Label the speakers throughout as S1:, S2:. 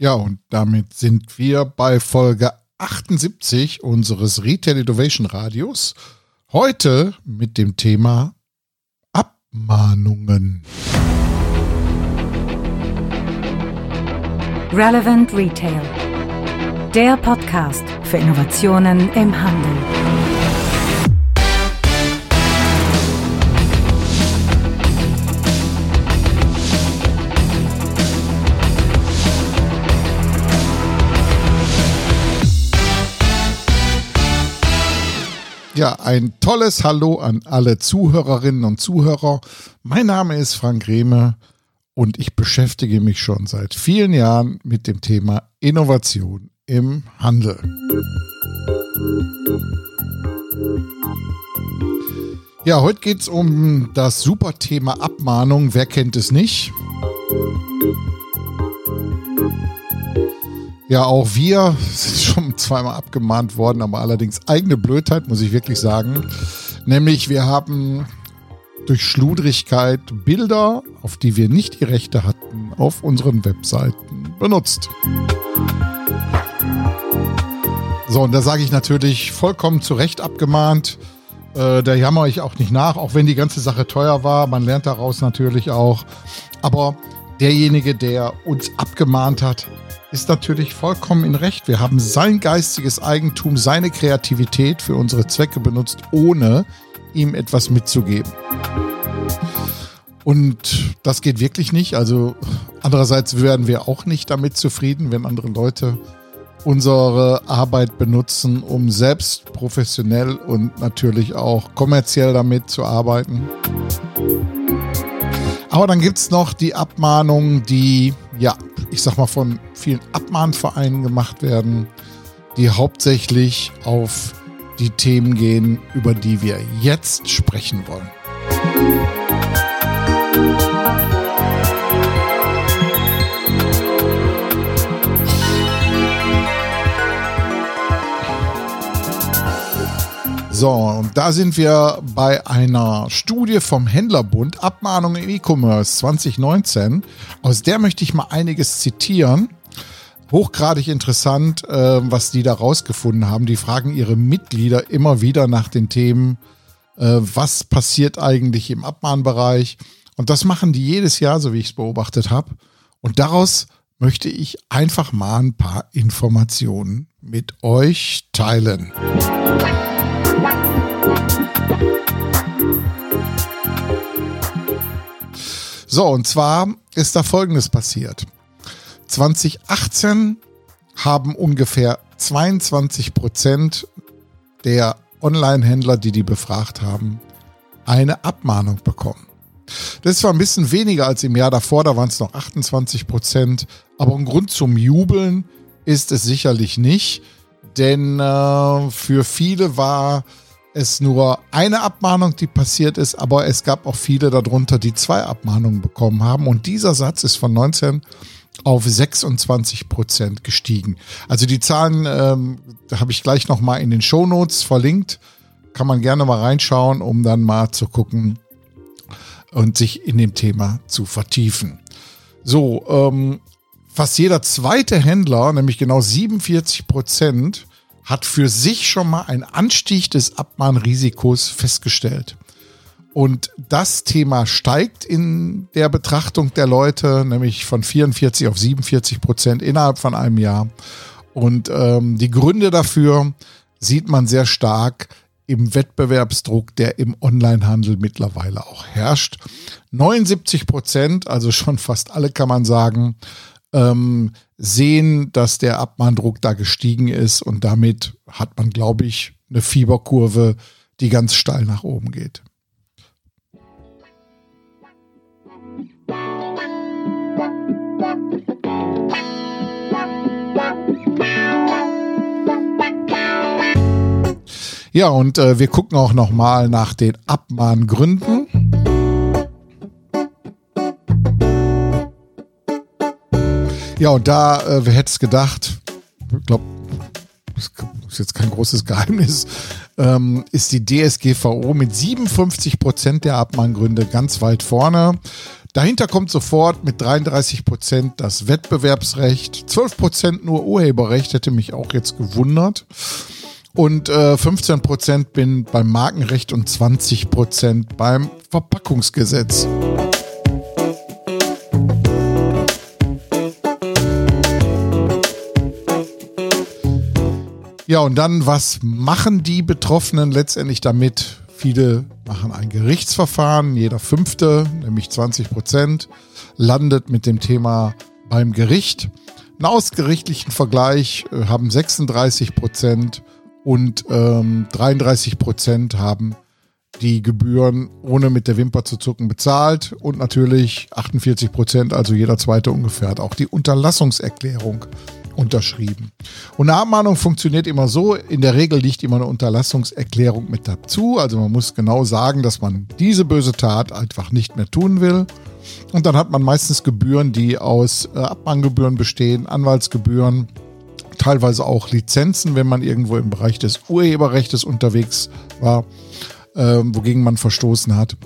S1: Ja, und damit sind wir bei Folge 78 unseres Retail Innovation Radios. Heute mit dem Thema Abmahnungen.
S2: Relevant Retail. Der Podcast für Innovationen im Handel.
S1: Ja, ein tolles Hallo an alle Zuhörerinnen und Zuhörer. Mein Name ist Frank Rehme und ich beschäftige mich schon seit vielen Jahren mit dem Thema Innovation im Handel. Ja, heute geht es um das super Thema Abmahnung. Wer kennt es nicht? Ja, auch wir sind schon zweimal abgemahnt worden, aber allerdings eigene Blödheit, muss ich wirklich sagen. Nämlich, wir haben durch Schludrigkeit Bilder, auf die wir nicht die Rechte hatten, auf unseren Webseiten benutzt. So, und da sage ich natürlich vollkommen zu Recht abgemahnt. Äh, da jammer ich auch nicht nach, auch wenn die ganze Sache teuer war. Man lernt daraus natürlich auch. Aber derjenige, der uns abgemahnt hat, ist natürlich vollkommen in Recht. Wir haben sein geistiges Eigentum, seine Kreativität für unsere Zwecke benutzt, ohne ihm etwas mitzugeben. Und das geht wirklich nicht. Also andererseits werden wir auch nicht damit zufrieden, wenn andere Leute unsere Arbeit benutzen, um selbst professionell und natürlich auch kommerziell damit zu arbeiten. Aber dann gibt es noch die Abmahnungen, die, ja, ich sag mal, von vielen Abmahnvereinen gemacht werden, die hauptsächlich auf die Themen gehen, über die wir jetzt sprechen wollen. So, und da sind wir bei einer Studie vom Händlerbund, Abmahnung im E-Commerce 2019. Aus der möchte ich mal einiges zitieren. Hochgradig interessant, äh, was die da rausgefunden haben. Die fragen ihre Mitglieder immer wieder nach den Themen, äh, was passiert eigentlich im Abmahnbereich. Und das machen die jedes Jahr, so wie ich es beobachtet habe. Und daraus möchte ich einfach mal ein paar Informationen mit euch teilen. So, und zwar ist da Folgendes passiert. 2018 haben ungefähr 22 Prozent der Online-Händler, die die befragt haben, eine Abmahnung bekommen. Das zwar ein bisschen weniger als im Jahr davor, da waren es noch 28 Prozent, aber ein Grund zum Jubeln ist es sicherlich nicht, denn äh, für viele war es nur eine Abmahnung, die passiert ist, aber es gab auch viele darunter, die zwei Abmahnungen bekommen haben. Und dieser Satz ist von 19 auf 26 Prozent gestiegen. Also die Zahlen ähm, habe ich gleich nochmal in den Show Notes verlinkt. Kann man gerne mal reinschauen, um dann mal zu gucken und sich in dem Thema zu vertiefen. So, ähm, fast jeder zweite Händler, nämlich genau 47 Prozent, hat für sich schon mal einen Anstieg des Abmahnrisikos festgestellt. Und das Thema steigt in der Betrachtung der Leute, nämlich von 44 auf 47 Prozent innerhalb von einem Jahr. Und ähm, die Gründe dafür sieht man sehr stark im Wettbewerbsdruck, der im Onlinehandel mittlerweile auch herrscht. 79 Prozent, also schon fast alle kann man sagen, ähm, sehen, dass der Abmahndruck da gestiegen ist und damit hat man, glaube ich, eine Fieberkurve, die ganz steil nach oben geht. Ja, und äh, wir gucken auch noch mal nach den Abmahngründen. Ja, und da, äh, wer hätte es gedacht, ich glaube, das ist jetzt kein großes Geheimnis, ähm, ist die DSGVO mit 57 Prozent der Abmahngründe ganz weit vorne. Dahinter kommt sofort mit 33 Prozent das Wettbewerbsrecht, 12 Prozent nur Urheberrecht, hätte mich auch jetzt gewundert. Und äh, 15 Prozent bin beim Markenrecht und 20 Prozent beim Verpackungsgesetz. Ja, und dann, was machen die Betroffenen letztendlich damit? Viele machen ein Gerichtsverfahren, jeder fünfte, nämlich 20 Prozent, landet mit dem Thema beim Gericht. Einen ausgerichtlichen Vergleich äh, haben 36 Prozent und ähm, 33 Prozent haben die Gebühren ohne mit der Wimper zu zucken bezahlt und natürlich 48 Prozent, also jeder zweite ungefähr, hat auch die Unterlassungserklärung unterschrieben. Und eine Abmahnung funktioniert immer so, in der Regel liegt immer eine Unterlassungserklärung mit dazu. Also man muss genau sagen, dass man diese böse Tat einfach nicht mehr tun will. Und dann hat man meistens Gebühren, die aus äh, Abmahngebühren bestehen, Anwaltsgebühren, teilweise auch Lizenzen, wenn man irgendwo im Bereich des Urheberrechts unterwegs war, äh, wogegen man verstoßen hat.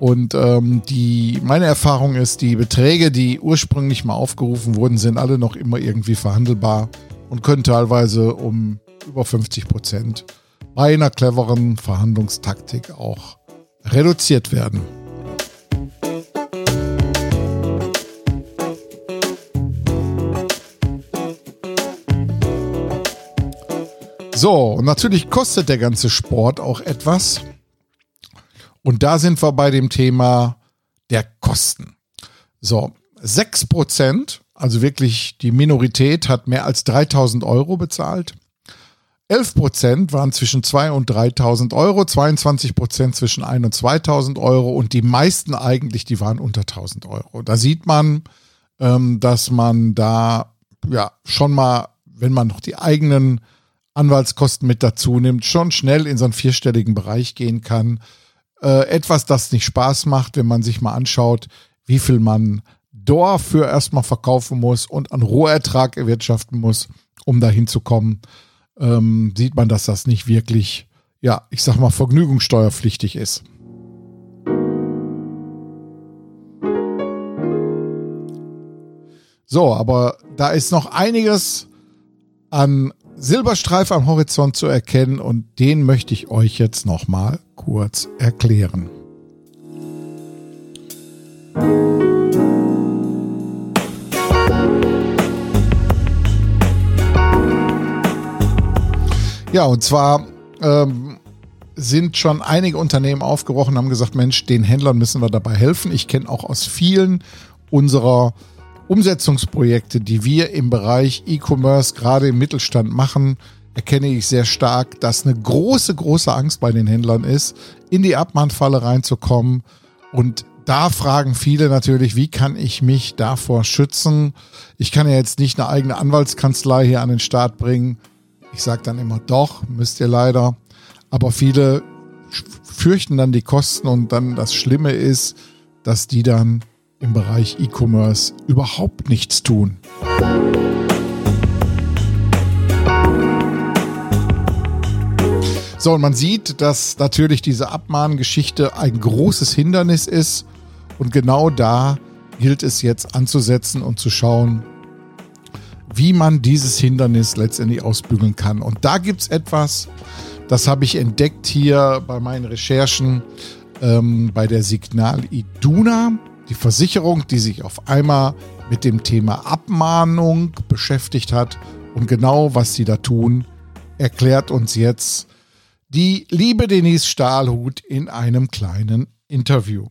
S1: Und ähm, die, meine Erfahrung ist, die Beträge, die ursprünglich mal aufgerufen wurden, sind alle noch immer irgendwie verhandelbar und können teilweise um über 50 Prozent bei einer cleveren Verhandlungstaktik auch reduziert werden. So, und natürlich kostet der ganze Sport auch etwas. Und da sind wir bei dem Thema der Kosten. So, 6%, also wirklich die Minorität, hat mehr als 3000 Euro bezahlt. 11% waren zwischen 2 und 3000 Euro, 22% zwischen 1 und 2000 Euro und die meisten eigentlich, die waren unter 1000 Euro. Da sieht man, ähm, dass man da ja schon mal, wenn man noch die eigenen Anwaltskosten mit dazu nimmt, schon schnell in so einen vierstelligen Bereich gehen kann. Äh, etwas, das nicht Spaß macht, wenn man sich mal anschaut, wie viel man dafür erstmal verkaufen muss und an Rohertrag erwirtschaften muss, um dahin zu kommen, ähm, sieht man, dass das nicht wirklich, ja, ich sag mal, vergnügungssteuerpflichtig ist. So, aber da ist noch einiges an Silberstreif am Horizont zu erkennen und den möchte ich euch jetzt nochmal kurz erklären. Ja, und zwar ähm, sind schon einige Unternehmen aufgebrochen, haben gesagt, Mensch, den Händlern müssen wir dabei helfen. Ich kenne auch aus vielen unserer Umsetzungsprojekte, die wir im Bereich E-Commerce gerade im Mittelstand machen, erkenne ich sehr stark, dass eine große, große Angst bei den Händlern ist, in die Abmahnfalle reinzukommen. Und da fragen viele natürlich, wie kann ich mich davor schützen? Ich kann ja jetzt nicht eine eigene Anwaltskanzlei hier an den Start bringen. Ich sage dann immer, doch, müsst ihr leider. Aber viele fürchten dann die Kosten und dann das Schlimme ist, dass die dann im Bereich E-Commerce überhaupt nichts tun. So, und man sieht, dass natürlich diese Abmahngeschichte ein großes Hindernis ist. Und genau da gilt es jetzt anzusetzen und zu schauen, wie man dieses Hindernis letztendlich ausbügeln kann. Und da gibt es etwas, das habe ich entdeckt hier bei meinen Recherchen ähm, bei der Signal Iduna die Versicherung, die sich auf einmal mit dem Thema Abmahnung beschäftigt hat und genau was sie da tun, erklärt uns jetzt die liebe Denise Stahlhut in einem kleinen Interview.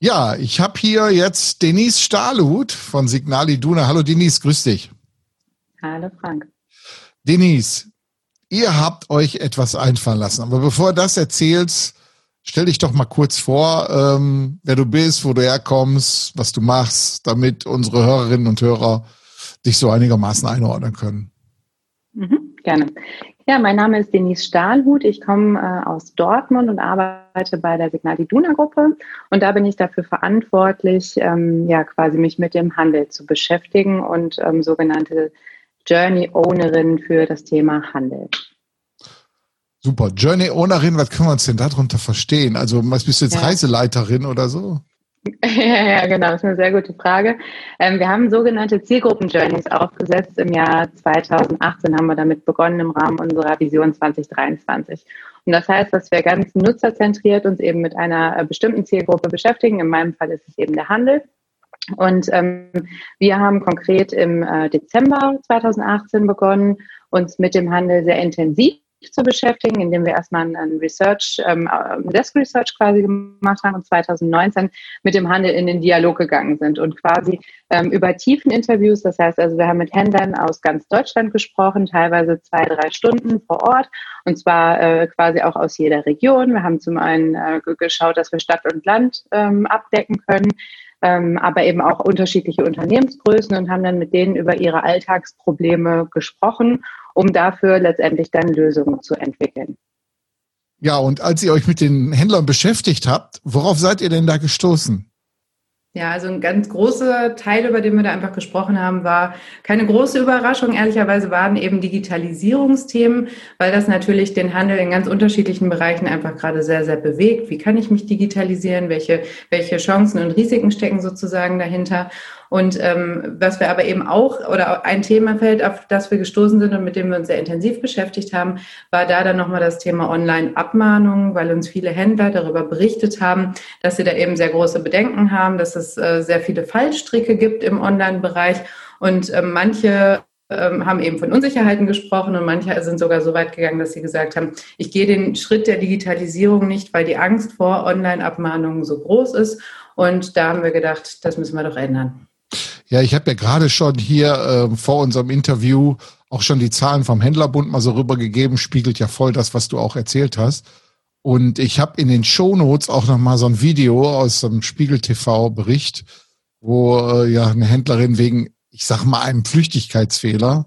S1: Ja, ich habe hier jetzt Denise Stahlhut von Signal Iduna. Hallo Denise, grüß dich.
S3: Hallo Frank.
S1: Denise, ihr habt euch etwas einfallen lassen. Aber bevor du das erzählst, Stell dich doch mal kurz vor, ähm, wer du bist, wo du herkommst, was du machst, damit unsere Hörerinnen und Hörer dich so einigermaßen einordnen können.
S3: Mhm, gerne. Ja, mein Name ist Denise Stahlhut. Ich komme äh, aus Dortmund und arbeite bei der Signal Iduna Gruppe. Und da bin ich dafür verantwortlich, ähm, ja, quasi mich mit dem Handel zu beschäftigen und ähm, sogenannte Journey Ownerin für das Thema Handel.
S1: Super. Journey Ownerin, was können wir uns denn darunter verstehen? Also, was bist du jetzt ja. Reiseleiterin oder so?
S3: Ja, ja, genau, das ist eine sehr gute Frage. Ähm, wir haben sogenannte Zielgruppen-Journeys aufgesetzt. Im Jahr 2018 haben wir damit begonnen im Rahmen unserer Vision 2023. Und das heißt, dass wir ganz nutzerzentriert uns eben mit einer äh, bestimmten Zielgruppe beschäftigen. In meinem Fall ist es eben der Handel. Und ähm, wir haben konkret im äh, Dezember 2018 begonnen, uns mit dem Handel sehr intensiv zu beschäftigen, indem wir erstmal ein Research, ähm, Desk Research quasi gemacht haben und 2019 mit dem Handel in den Dialog gegangen sind und quasi ähm, über tiefen Interviews, das heißt also, wir haben mit Händlern aus ganz Deutschland gesprochen, teilweise zwei, drei Stunden vor Ort und zwar äh, quasi auch aus jeder Region. Wir haben zum einen äh, geschaut, dass wir Stadt und Land ähm, abdecken können ähm, aber eben auch unterschiedliche Unternehmensgrößen und haben dann mit denen über ihre Alltagsprobleme gesprochen, um dafür letztendlich dann Lösungen zu entwickeln.
S1: Ja, und als ihr euch mit den Händlern beschäftigt habt, worauf seid ihr denn da gestoßen?
S4: Ja, also ein ganz großer Teil, über den wir da einfach gesprochen haben, war keine große Überraschung. Ehrlicherweise waren eben Digitalisierungsthemen, weil das natürlich den Handel in ganz unterschiedlichen Bereichen einfach gerade sehr, sehr bewegt. Wie kann ich mich digitalisieren? Welche, welche Chancen und Risiken stecken sozusagen dahinter? Und ähm, was wir aber eben auch, oder ein Themafeld, auf das wir gestoßen sind und mit dem wir uns sehr intensiv beschäftigt haben, war da dann nochmal das Thema Online-Abmahnungen, weil uns viele Händler darüber berichtet haben, dass sie da eben sehr große Bedenken haben, dass es äh, sehr viele Fallstricke gibt im Online-Bereich und äh, manche ähm, haben eben von Unsicherheiten gesprochen und manche sind sogar so weit gegangen, dass sie gesagt haben, ich gehe den Schritt der Digitalisierung nicht, weil die Angst vor Online-Abmahnungen so groß ist. Und da haben wir gedacht, das müssen wir doch ändern.
S1: Ja, ich habe ja gerade schon hier äh, vor unserem Interview auch schon die Zahlen vom Händlerbund mal so rübergegeben, spiegelt ja voll das, was du auch erzählt hast. Und ich habe in den Shownotes auch noch mal so ein Video aus einem Spiegel TV Bericht, wo äh, ja eine Händlerin wegen, ich sag mal, einem Flüchtigkeitsfehler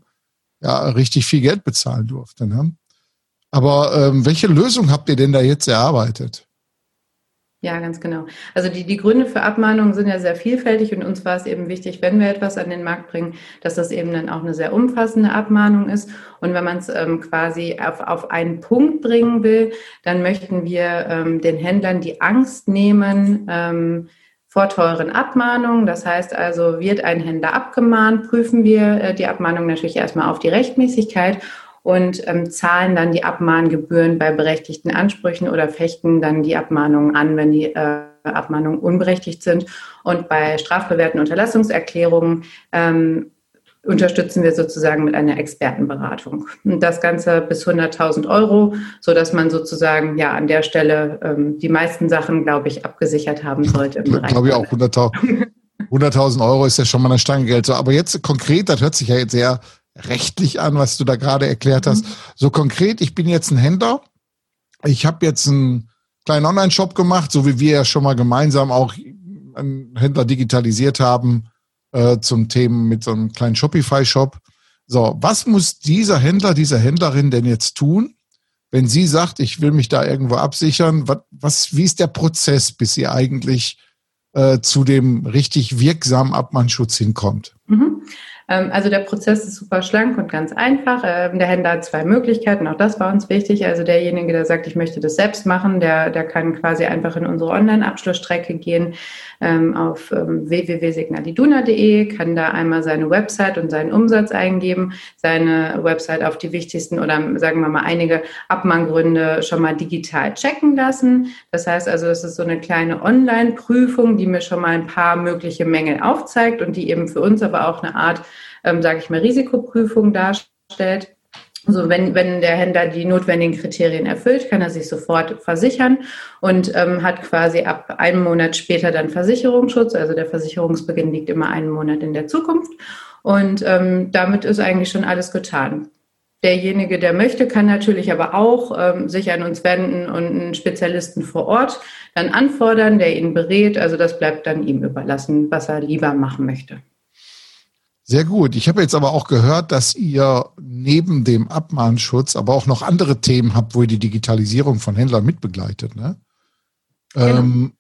S1: ja richtig viel Geld bezahlen durfte. Ne? Aber ähm, welche Lösung habt ihr denn da jetzt erarbeitet?
S4: Ja, ganz genau. Also die, die Gründe für Abmahnungen sind ja sehr vielfältig und uns war es eben wichtig, wenn wir etwas an den Markt bringen, dass das eben dann auch eine sehr umfassende Abmahnung ist. Und wenn man es ähm, quasi auf, auf einen Punkt bringen will, dann möchten wir ähm, den Händlern die Angst nehmen, ähm, vor teuren Abmahnungen. Das heißt also, wird ein Händler abgemahnt, prüfen wir äh, die Abmahnung natürlich erstmal auf die Rechtmäßigkeit und ähm, zahlen dann die Abmahngebühren bei berechtigten Ansprüchen oder fechten dann die Abmahnungen an, wenn die äh, Abmahnungen unberechtigt sind. Und bei strafbewährten Unterlassungserklärungen ähm, unterstützen wir sozusagen mit einer Expertenberatung. Und das Ganze bis 100.000 Euro, so dass man sozusagen ja an der Stelle ähm, die meisten Sachen, glaube ich, abgesichert haben sollte. Im
S1: Bereich glaube ich auch 100.000 100 Euro ist ja schon mal eine Stange Geld. So, aber jetzt konkret, das hört sich ja jetzt sehr rechtlich an, was du da gerade erklärt hast. Mhm. So konkret, ich bin jetzt ein Händler. Ich habe jetzt einen kleinen Online-Shop gemacht, so wie wir ja schon mal gemeinsam auch einen Händler digitalisiert haben äh, zum Thema mit so einem kleinen Shopify-Shop. So, was muss dieser Händler, diese Händlerin denn jetzt tun, wenn sie sagt, ich will mich da irgendwo absichern? Was, was wie ist der Prozess, bis sie eigentlich äh, zu dem richtig wirksamen Abmannschutz hinkommt? Mhm.
S4: Ähm, also der Prozess ist super schlank und ganz einfach. Ähm, der Händler hat zwei Möglichkeiten, auch das war uns wichtig. Also derjenige, der sagt, ich möchte das selbst machen, der, der kann quasi einfach in unsere Online-Abschlussstrecke gehen ähm, auf www.signaliduna.de, kann da einmal seine Website und seinen Umsatz eingeben, seine Website auf die wichtigsten oder sagen wir mal einige Abmahngründe schon mal digital checken lassen. Das heißt also, das ist so eine kleine Online-Prüfung, die mir schon mal ein paar mögliche Mängel aufzeigt und die eben für uns aber auch eine Art ähm, sage ich mal, Risikoprüfung darstellt. Also wenn, wenn der Händler die notwendigen Kriterien erfüllt, kann er sich sofort versichern und ähm, hat quasi ab einem Monat später dann Versicherungsschutz. Also der Versicherungsbeginn liegt immer einen Monat in der Zukunft. Und ähm, damit ist eigentlich schon alles getan. Derjenige, der möchte, kann natürlich aber auch ähm, sich an uns wenden und einen Spezialisten vor Ort dann anfordern, der ihn berät. Also das bleibt dann ihm überlassen, was er lieber machen möchte.
S1: Sehr gut. Ich habe jetzt aber auch gehört, dass ihr neben dem Abmahnschutz aber auch noch andere Themen habt, wo ihr die Digitalisierung von Händlern mitbegleitet. Ne? Genau. Ähm,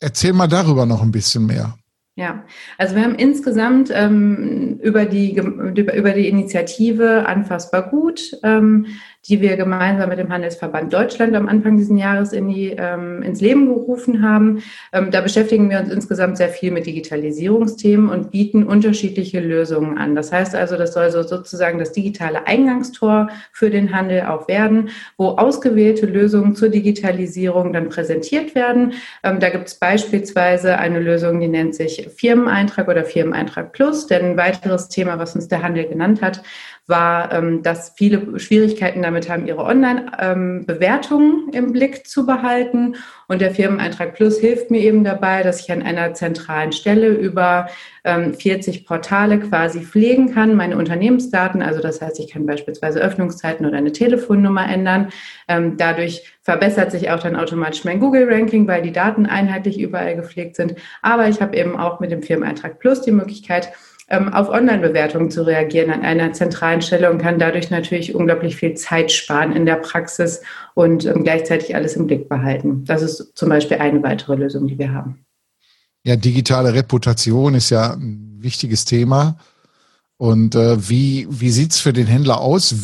S1: erzähl mal darüber noch ein bisschen mehr.
S4: Ja, also wir haben insgesamt ähm, über, die, über, die Initiative Anfassbar gut ähm, die wir gemeinsam mit dem Handelsverband Deutschland am Anfang dieses Jahres in die, ähm, ins Leben gerufen haben. Ähm, da beschäftigen wir uns insgesamt sehr viel mit Digitalisierungsthemen und bieten unterschiedliche Lösungen an. Das heißt also, das soll so sozusagen das digitale Eingangstor für den Handel auch werden, wo ausgewählte Lösungen zur Digitalisierung dann präsentiert werden. Ähm, da gibt es beispielsweise eine Lösung, die nennt sich Firmeneintrag oder Firmeneintrag Plus. Denn ein weiteres Thema, was uns der Handel genannt hat, war, ähm, dass viele Schwierigkeiten damit haben, ihre Online-Bewertungen im Blick zu behalten. Und der Firmeneintrag Plus hilft mir eben dabei, dass ich an einer zentralen Stelle über 40 ähm, Portale quasi pflegen kann, meine Unternehmensdaten. Also das heißt, ich kann beispielsweise Öffnungszeiten oder eine Telefonnummer ändern. Ähm, dadurch verbessert sich auch dann automatisch mein Google-Ranking, weil die Daten einheitlich überall gepflegt sind. Aber ich habe eben auch mit dem Firmeneintrag Plus die Möglichkeit, ähm, auf Online-Bewertungen zu reagieren an einer zentralen Stelle und kann dadurch natürlich unglaublich viel Zeit sparen in der Praxis und ähm, gleichzeitig alles im Blick behalten. Das ist zum Beispiel eine weitere Lösung, die wir haben.
S1: Ja, digitale Reputation ist ja ein wichtiges Thema. Und äh, wie, wie sieht's für den Händler aus?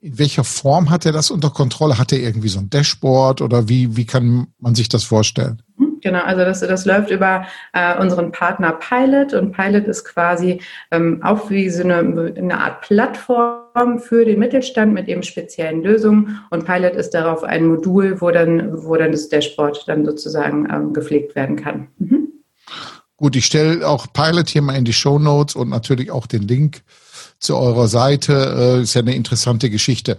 S1: In welcher Form hat er das unter Kontrolle? Hat er irgendwie so ein Dashboard oder wie, wie kann man sich das vorstellen?
S4: Genau, also das, das läuft über äh, unseren Partner Pilot und Pilot ist quasi ähm, auch wie so eine, eine Art Plattform für den Mittelstand mit eben speziellen Lösungen und Pilot ist darauf ein Modul, wo dann, wo dann das Dashboard dann sozusagen ähm, gepflegt werden kann. Mhm.
S1: Gut, ich stelle auch Pilot hier mal in die Show Notes und natürlich auch den Link zu eurer Seite. Äh, ist ja eine interessante Geschichte.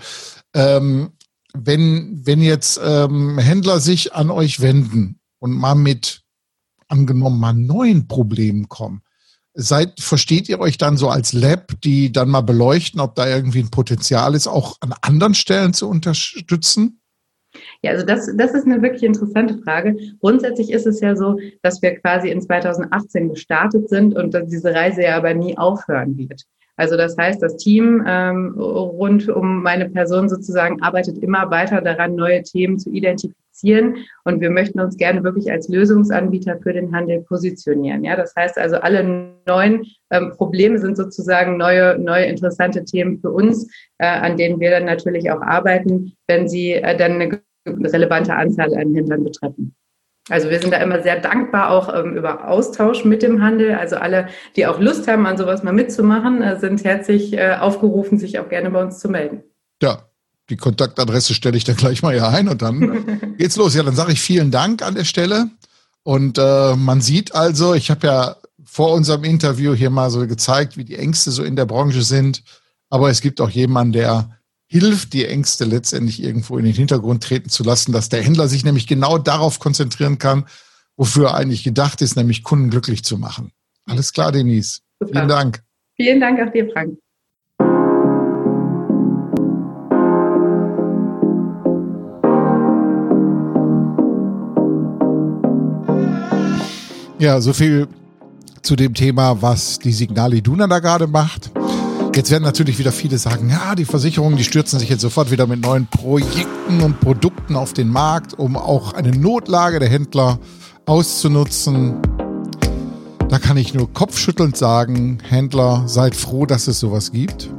S1: Ähm, wenn, wenn jetzt ähm, Händler sich an euch wenden und mal mit angenommen mal neuen Problemen kommen. Seid, versteht ihr euch dann so als Lab, die dann mal beleuchten, ob da irgendwie ein Potenzial ist, auch an anderen Stellen zu unterstützen?
S4: Ja, also das, das ist eine wirklich interessante Frage. Grundsätzlich ist es ja so, dass wir quasi in 2018 gestartet sind und dass diese Reise ja aber nie aufhören wird. Also das heißt, das Team ähm, rund um meine Person sozusagen arbeitet immer weiter daran, neue Themen zu identifizieren. Und wir möchten uns gerne wirklich als Lösungsanbieter für den Handel positionieren. Ja, das heißt also, alle neuen ähm, Probleme sind sozusagen neue, neue interessante Themen für uns, äh, an denen wir dann natürlich auch arbeiten, wenn sie äh, dann eine relevante Anzahl an Händlern betreffen. Also wir sind da immer sehr dankbar auch ähm, über Austausch mit dem Handel. Also alle, die auch Lust haben, an sowas mal mitzumachen, äh, sind herzlich äh, aufgerufen, sich auch gerne bei uns zu melden.
S1: Ja, die Kontaktadresse stelle ich dann gleich mal hier ein und dann geht's los. Ja, dann sage ich vielen Dank an der Stelle. Und äh, man sieht also, ich habe ja vor unserem Interview hier mal so gezeigt, wie die Ängste so in der Branche sind. Aber es gibt auch jemanden, der hilft, die Ängste letztendlich irgendwo in den Hintergrund treten zu lassen, dass der Händler sich nämlich genau darauf konzentrieren kann, wofür er eigentlich gedacht ist, nämlich Kunden glücklich zu machen. Alles klar, Denise. Super. Vielen Dank.
S4: Vielen Dank auch dir, Frank.
S1: Ja, so viel zu dem Thema, was die Signal Iduna da gerade macht. Jetzt werden natürlich wieder viele sagen, ja, die Versicherungen, die stürzen sich jetzt sofort wieder mit neuen Projekten und Produkten auf den Markt, um auch eine Notlage der Händler auszunutzen. Da kann ich nur kopfschüttelnd sagen, Händler, seid froh, dass es sowas gibt.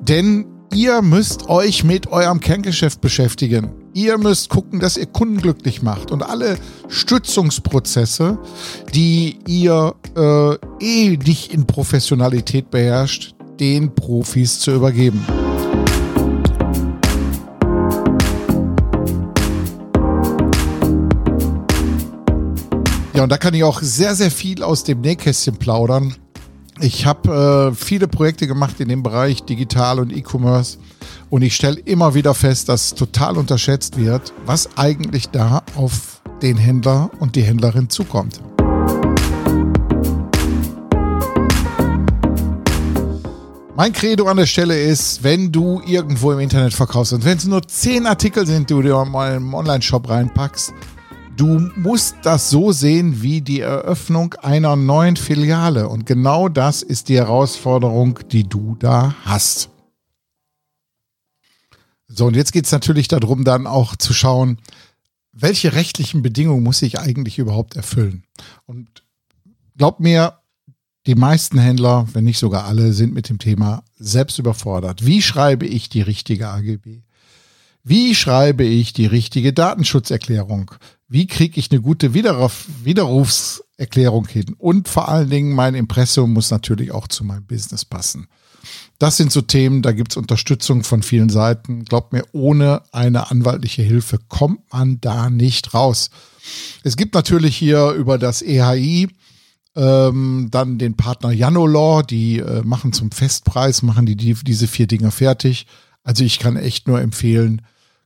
S1: Denn ihr müsst euch mit eurem Kerngeschäft beschäftigen. Ihr müsst gucken, dass ihr Kunden glücklich macht und alle Stützungsprozesse, die ihr äh, eh nicht in Professionalität beherrscht, den Profis zu übergeben. Ja, und da kann ich auch sehr, sehr viel aus dem Nähkästchen plaudern. Ich habe äh, viele Projekte gemacht in dem Bereich Digital und E-Commerce und ich stelle immer wieder fest, dass total unterschätzt wird, was eigentlich da auf den Händler und die Händlerin zukommt. Mein Credo an der Stelle ist, wenn du irgendwo im Internet verkaufst und wenn es nur zehn Artikel sind, die du dir mal im Online-Shop reinpackst, du musst das so sehen wie die Eröffnung einer neuen Filiale. Und genau das ist die Herausforderung, die du da hast. So, und jetzt geht es natürlich darum, dann auch zu schauen, welche rechtlichen Bedingungen muss ich eigentlich überhaupt erfüllen? Und glaub mir, die meisten Händler, wenn nicht sogar alle, sind mit dem Thema selbst überfordert. Wie schreibe ich die richtige AGB? Wie schreibe ich die richtige Datenschutzerklärung? Wie kriege ich eine gute Widerruf Widerrufserklärung hin? Und vor allen Dingen, mein Impressum muss natürlich auch zu meinem Business passen. Das sind so Themen, da gibt es Unterstützung von vielen Seiten. Glaubt mir, ohne eine anwaltliche Hilfe kommt man da nicht raus. Es gibt natürlich hier über das EHI ähm, dann den Partner Janolaw, die äh, machen zum Festpreis, machen die, die diese vier Dinge fertig. Also ich kann echt nur empfehlen,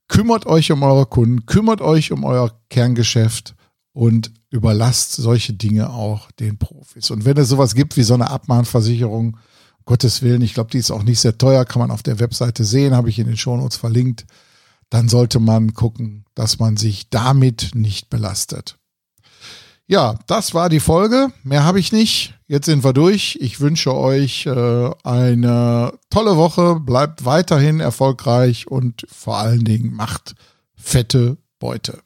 S1: kümmert euch um eure Kunden, kümmert euch um euer Kerngeschäft und überlasst solche Dinge auch den Profis. Und wenn es sowas gibt wie so eine Abmahnversicherung, Gottes Willen, ich glaube, die ist auch nicht sehr teuer, kann man auf der Webseite sehen, habe ich in den Shownotes verlinkt. Dann sollte man gucken, dass man sich damit nicht belastet. Ja, das war die Folge. Mehr habe ich nicht. Jetzt sind wir durch. Ich wünsche euch äh, eine tolle Woche. Bleibt weiterhin erfolgreich und vor allen Dingen macht fette Beute.